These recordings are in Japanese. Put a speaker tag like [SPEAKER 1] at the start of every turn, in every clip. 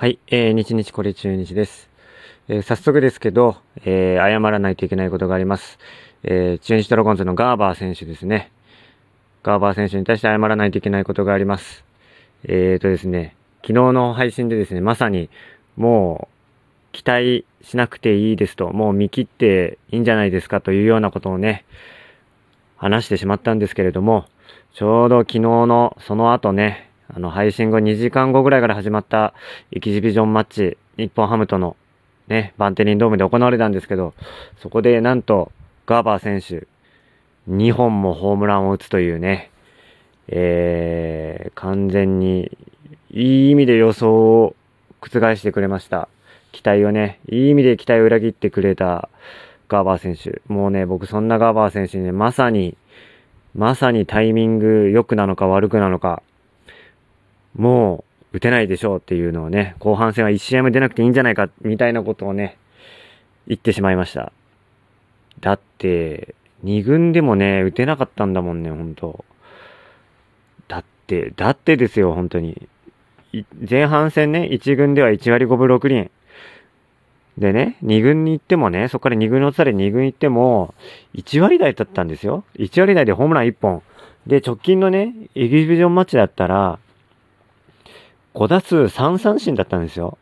[SPEAKER 1] はい、えー、日日これ中日です。えー、早速ですけど、えー、謝らないといけないことがあります。えー、中日ドラゴンズのガーバー選手ですね。ガーバー選手に対して謝らないといけないことがあります。えーとですね、昨日の配信でですね、まさにもう期待しなくていいですと、もう見切っていいんじゃないですかというようなことをね、話してしまったんですけれども、ちょうど昨日のその後ね、あの、配信後2時間後ぐらいから始まったエキシビジョンマッチ、日本ハムとのね、バンテリンドームで行われたんですけど、そこでなんと、ガーバー選手、2本もホームランを打つというね、えー、完全に、いい意味で予想を覆してくれました。期待をね、いい意味で期待を裏切ってくれたガーバー選手。もうね、僕そんなガーバー選手にね、まさに、まさにタイミング良くなのか悪くなのか、もう打てないでしょうっていうのをね、後半戦は1試合も出なくていいんじゃないか、みたいなことをね、言ってしまいました。だって、2軍でもね、打てなかったんだもんね、ほんと。だって、だってですよ、本当に。前半戦ね、1軍では1割5分6厘。でね、2軍に行ってもね、そこから2軍の落ちたで2軍行っても、1割台だったんですよ。1割台でホームラン1本。で、直近のね、エキシビジョンマッチだったら、5打数3三振だったんですよ。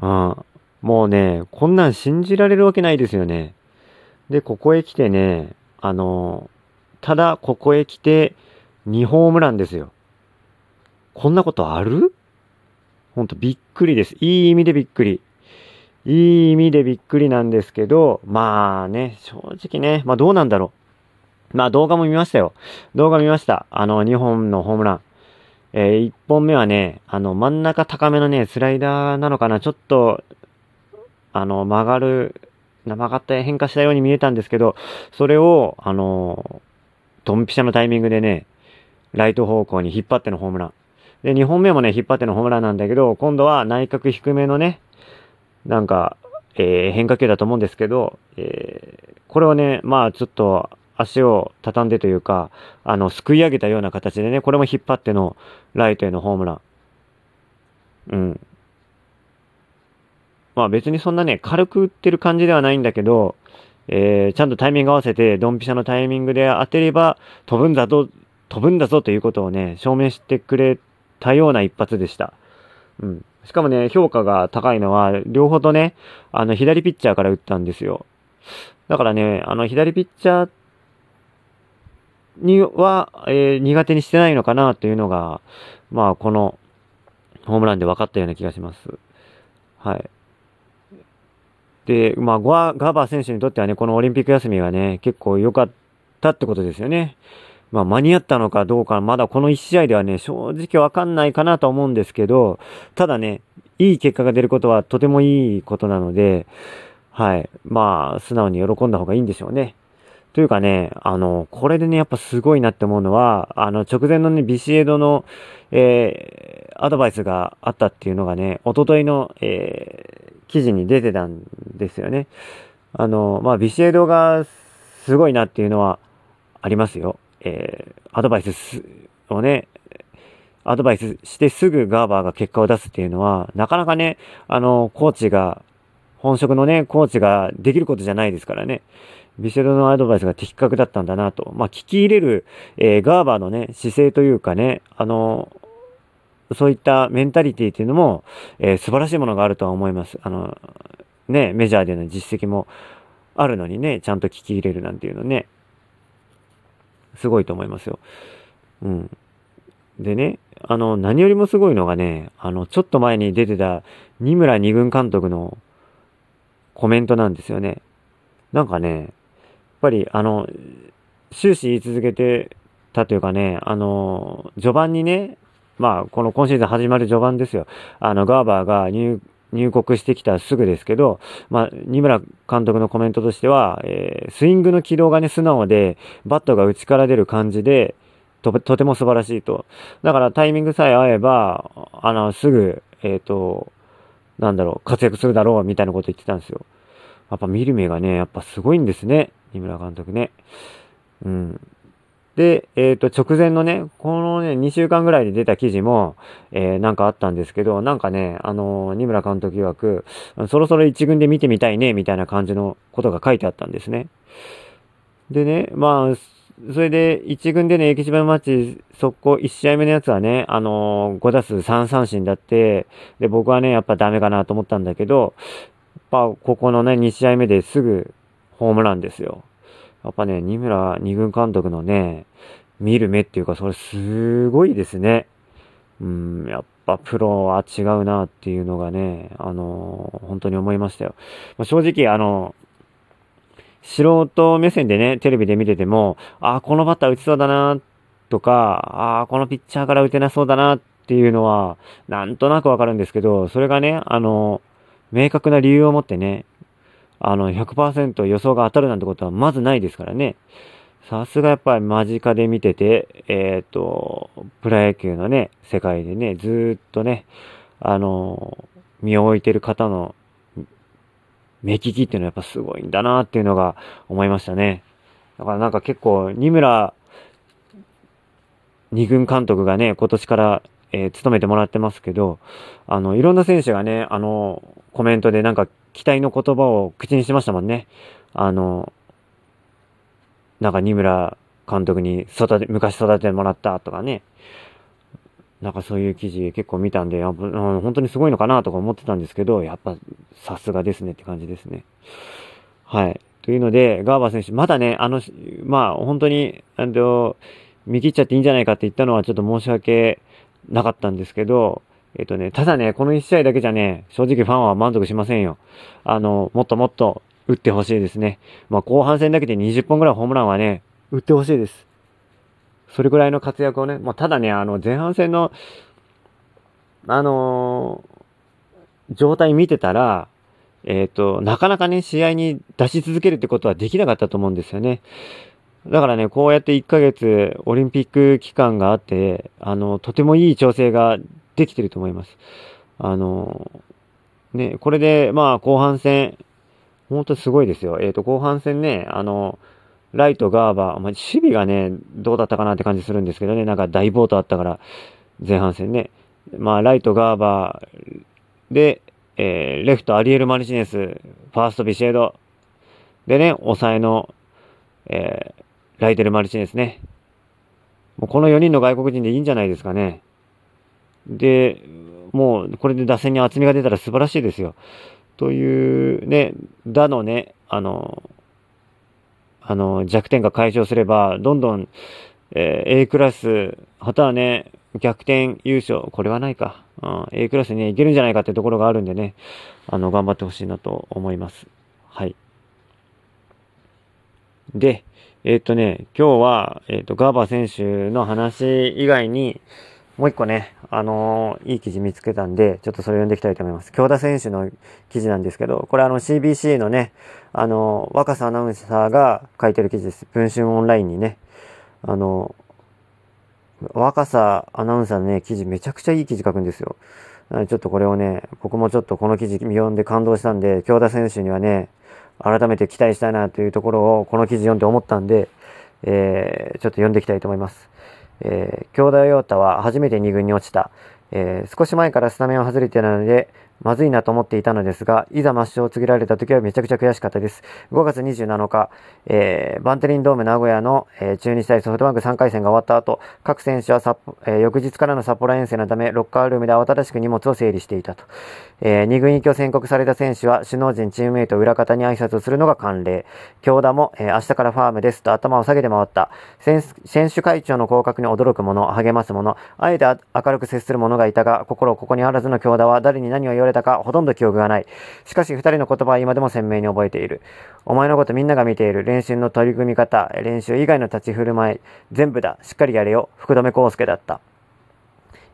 [SPEAKER 1] うん。もうね、こんなん信じられるわけないですよね。で、ここへ来てね、あの、ただここへ来て2ホームランですよ。こんなことある？ほんとびっくりです。いい意味でびっくり。いい意味でびっくりなんですけど、まあね、正直ね、まあどうなんだろう。まあ動画も見ましたよ。動画見ました。あの2本のホームラン。えー、1本目はね、あの、真ん中高めのね、スライダーなのかな、ちょっと、あの、曲がる、曲がった変化したように見えたんですけど、それを、あの、ドンピシャのタイミングでね、ライト方向に引っ張ってのホームラン。で、2本目もね、引っ張ってのホームランなんだけど、今度は内角低めのね、なんか、えー、変化球だと思うんですけど、えー、これをね、まあちょっと足を畳んでというか、あの、すくい上げたような形でね、これも引っ張ってのライトへのホームラン。うん。まあ別にそんなね、軽く打ってる感じではないんだけど、えー、ちゃんとタイミング合わせて、ドンピシャのタイミングで当てれば、飛ぶんだぞ、飛ぶんだぞということをね、証明してくれたような一発でした。うん。しかもね、評価が高いのは、両方とね、あの、左ピッチャーから打ったんですよ。だからね、あの、左ピッチャーには、えー、苦手にしてないのかなというのが、まあ、このホームランで分かったような気がします。はい。で、まあ、ガーバー選手にとってはね、このオリンピック休みがね、結構良かったってことですよね。まあ、間に合ったのかどうか、まだこの1試合ではね、正直わかんないかなと思うんですけど、ただね、いい結果が出ることはとてもいいことなので、はい。まあ、素直に喜んだ方がいいんでしょうね。というかね、あの、これでね、やっぱすごいなって思うのは、あの、直前のね、ビシエドの、えー、アドバイスがあったっていうのがね、おとといの、えー、記事に出てたんですよね。あの、まあ、ビシエドがすごいなっていうのはありますよ。えー、アドバイスをね、アドバイスしてすぐガーバーが結果を出すっていうのは、なかなかね、あの、コーチが、本職のね、コーチができることじゃないですからね。ビシェドのアドバイスが的確だったんだなと。まあ、聞き入れる、えー、ガーバーのね、姿勢というかね、あの、そういったメンタリティっていうのも、えー、素晴らしいものがあるとは思います。あの、ね、メジャーでの実績もあるのにね、ちゃんと聞き入れるなんていうのね、すごいと思いますよ。うん。でね、あの、何よりもすごいのがね、あの、ちょっと前に出てた、二村二軍監督のコメントなんですよね。なんかね、やっぱり、あの、終始言い続けてたというかね、あの、序盤にね、まあ、この今シーズン始まる序盤ですよ。あの、ガーバーが入、入国してきたすぐですけど、まあ、二村監督のコメントとしては、えー、スイングの軌道がね、素直で、バットが内から出る感じで、と、とても素晴らしいと。だからタイミングさえ合えば、あの、すぐ、えっ、ー、と、なんだろう、活躍するだろう、みたいなこと言ってたんですよ。やっぱ見る目がね、やっぱすごいんですね。二村監督ね。うん。で、えっ、ー、と、直前のね、このね、2週間ぐらいで出た記事も、えー、なんかあったんですけど、なんかね、あのー、二村監督曰く、そろそろ一軍で見てみたいね、みたいな感じのことが書いてあったんですね。でね、まあ、それで、一軍でね、駅島マッチ、速攻1試合目のやつはね、あのー、5打数3三振だって、で、僕はね、やっぱダメかなと思ったんだけど、やっぱ、ここのね、2試合目ですぐホームランですよ。やっぱね、二村二軍監督のね、見る目っていうか、それすごいですね。うん、やっぱプロは違うなっていうのがね、あのー、本当に思いましたよ。まあ、正直、あの、素人目線でね、テレビで見てても、ああ、このバッター打ちそうだな、とか、ああ、このピッチャーから打てなそうだなっていうのは、なんとなくわかるんですけど、それがね、あの、明確な理由を持ってね、あの、100%予想が当たるなんてことはまずないですからね。さすがやっぱり間近で見てて、えっ、ー、と、プロ野球のね、世界でね、ずっとね、あの、身を置いてる方の目利きっていうのはやっぱすごいんだなっていうのが思いましたね。だからなんか結構、二村二軍監督がね、今年から、えー、務めてもらってますけど、あの、いろんな選手がね、あの、コメントでなんか期待の言葉を口にしましたもんね。あの、なんか二村監督に育て、昔育ててもらったとかね。なんかそういう記事結構見たんで、やっぱ本当にすごいのかなとか思ってたんですけど、やっぱさすがですねって感じですね。はい。というので、ガーバー選手、まだね、あの、まあ本当に、あの、見切っちゃっていいんじゃないかって言ったのはちょっと申し訳なかったんですけど、えっ、とね、ただね、この1試合だけじゃね、正直ファンは満足しませんよ。あの、もっともっと打ってほしいですね。まあ、後半戦だけで20本ぐらいホームランはね、打ってほしいです。それぐらいの活躍をね、まあ、ただね、あの、前半戦の、あのー、状態見てたら、えっ、ー、と、なかなかね、試合に出し続けるってことはできなかったと思うんですよね。だからね、こうやって1ヶ月オリンピック期間があって、あの、とてもいい調整ができてると思います。あの、ね、これで、まあ、後半戦、本当にすごいですよ。えっ、と、後半戦ね、あの、ライト、ガーバー、まあ、守備がね、どうだったかなって感じするんですけどね、なんか大暴投あったから、前半戦ね。まあ、ライト、ガーバーで、えー、レフト、アリエル・マルチネス、ファースト、ビシエド。でね、抑えの、えー、ライテル・マルチネスね。もうこの4人の外国人でいいんじゃないですかね。で、もうこれで打線に厚みが出たら素晴らしいですよ。というね、打のね、あの、あの、弱点が解消すれば、どんどん、えー、A クラス、またはね、逆転優勝、これはないか。うん、A クラスにね、いけるんじゃないかってところがあるんでね、あの、頑張ってほしいなと思います。はい。で、えっ、とね、今日は、えっ、と、ガーバー選手の話以外に、もう一個ね、あのー、いい記事見つけたんで、ちょっとそれ読んでいきたいと思います。京田選手の記事なんですけど、これあの CBC のね、あのー、若狭アナウンサーが書いてる記事です。文春オンラインにね。あのー、若狭アナウンサーのね、記事めちゃくちゃいい記事書くんですよ。ちょっとこれをね、僕もちょっとこの記事読んで感動したんで、京田選手にはね、改めて期待したいなというところをこの記事読んで思ったんで、えー、ちょっと読んでいきたいと思います。えー、京田陽太は初めて2軍に落ちた。えー、少し前からスタメンを外れていたので、まずいなと思っていたのですが、いざ抹消を告げられた時はめちゃくちゃ悔しかったです。5月27日、えー、バンテリンドーム名古屋の、えー、中日対ソフトバンク3回戦が終わった後、各選手は札、えー、翌日からの札幌遠征のため、ロッカールームで慌ただしく荷物を整理していたと。えー、2軍行きを宣告された選手は、首脳陣、チームメイト、裏方に挨拶をするのが慣例。京田も、えー、明日からファームですと頭を下げて回った。選手会長の降格に驚く者、励ます者、あえて明るく接する者がいたが、心ここにあらずの京田は誰に何を言われたかほとんど記憶がない。しかし二人の言葉は今でも鮮明に覚えている。お前のことみんなが見ている。練習の取り組み方、練習以外の立ち振る舞い、全部だ。しっかりやれよ。福留孝介だった。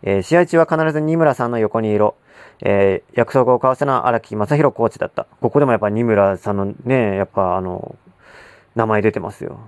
[SPEAKER 1] えー、試合中は必ず二村さんの横にいろ。えー、約束を交わせな荒木正宏コーチだった。ここでもやっぱ二村さんのね、やっぱあの、名前出てますよ。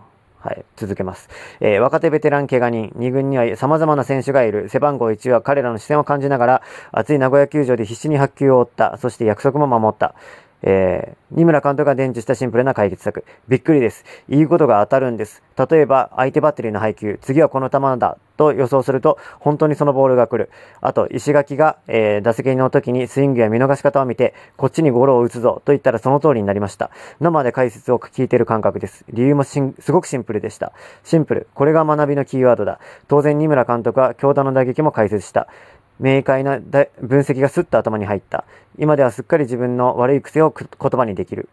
[SPEAKER 1] はい、続けます。えー、若手ベテラン怪我人、2軍には様々な選手がいる。背番号1は彼らの視線を感じながら、熱い名古屋球場で必死に発球を追った。そして約束も守った。えー、二村監督が伝授したシンプルな解決策。びっくりです。言うことが当たるんです。例えば、相手バッテリーの配球、次はこの球だと予想すると、本当にそのボールが来る。あと、石垣が、えー、打席の時にスイングや見逃し方を見て、こっちにゴロを打つぞと言ったらその通りになりました。生で解説を聞いている感覚です。理由もすごくシンプルでした。シンプル。これが学びのキーワードだ。当然、二村監督は強打の打撃も解説した。明快な分析がスッと頭に入った。今ではすっかり自分の悪い癖を言葉にできる。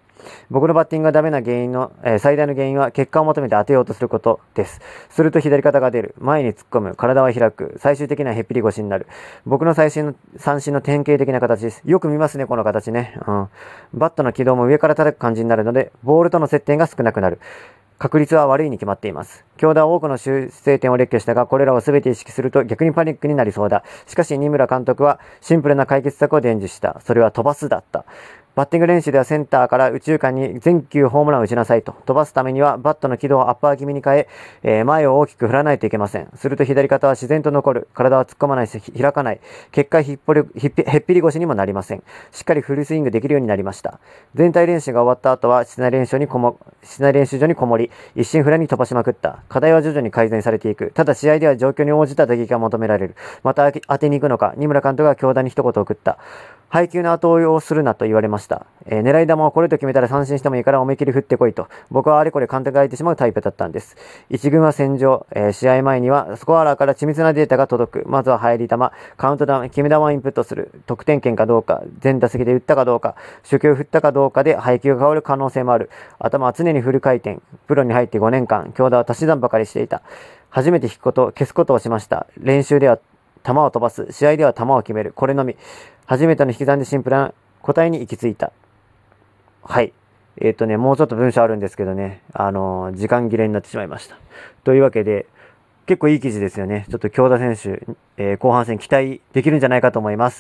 [SPEAKER 1] 僕のバッティングがダメな原因の、えー、最大の原因は結果を求めて当てようとすることです。すると左肩が出る。前に突っ込む。体は開く。最終的なへっぴり腰になる。僕の最新の三振の典型的な形です。よく見ますね、この形ね。うん。バットの軌道も上から叩く感じになるので、ボールとの接点が少なくなる。確率は悪いに決まっています。教団は多くの修正点を列挙したが、これらを全て意識すると逆にパニックになりそうだ。しかし、二村監督はシンプルな解決策を伝授した。それは飛ばすだった。バッティング練習ではセンターから宇宙間に全球ホームランを打ちなさいと。飛ばすためにはバットの軌道をアッパー気味に変え、えー、前を大きく振らないといけません。すると左肩は自然と残る。体は突っ込まないし、開かない。結果ひっぽり、ひっへっぴり腰にもなりません。しっかりフルスイングできるようになりました。全体練習が終わった後は室内練習にこも、室内練習場にこもり、一心不乱に飛ばしまくった。課題は徐々に改善されていく。ただ試合では状況に応じた打撃が求められる。また当てに行くのか、二村監督が強打に一言送った。配球の後追いをするなと言われました。えー、狙い球をこれと決めたら三振してもいいから思い切り振ってこいと。僕はあれこれ監督が空いてしまうタイプだったんです。一軍は戦場、えー、試合前にはスコアラーから緻密なデータが届く。まずは入り球、カウントダウン、決め球をインプットする。得点圏かどうか、全打席で打ったかどうか、初球振ったかどうかで配球が変わる可能性もある。頭は常にフル回転。プロに入って5年間、強打は足し算ばかりしていた。初めて引くこと、消すことをしました。練習では球を飛ばす。試合では球を決める。これのみ。初めての引き算でシンプルな答えに行き着いた。はい。えっ、ー、とね、もうちょっと文章あるんですけどね、あのー、時間切れになってしまいました。というわけで、結構いい記事ですよね。ちょっと京田選手、えー、後半戦期待できるんじゃないかと思います。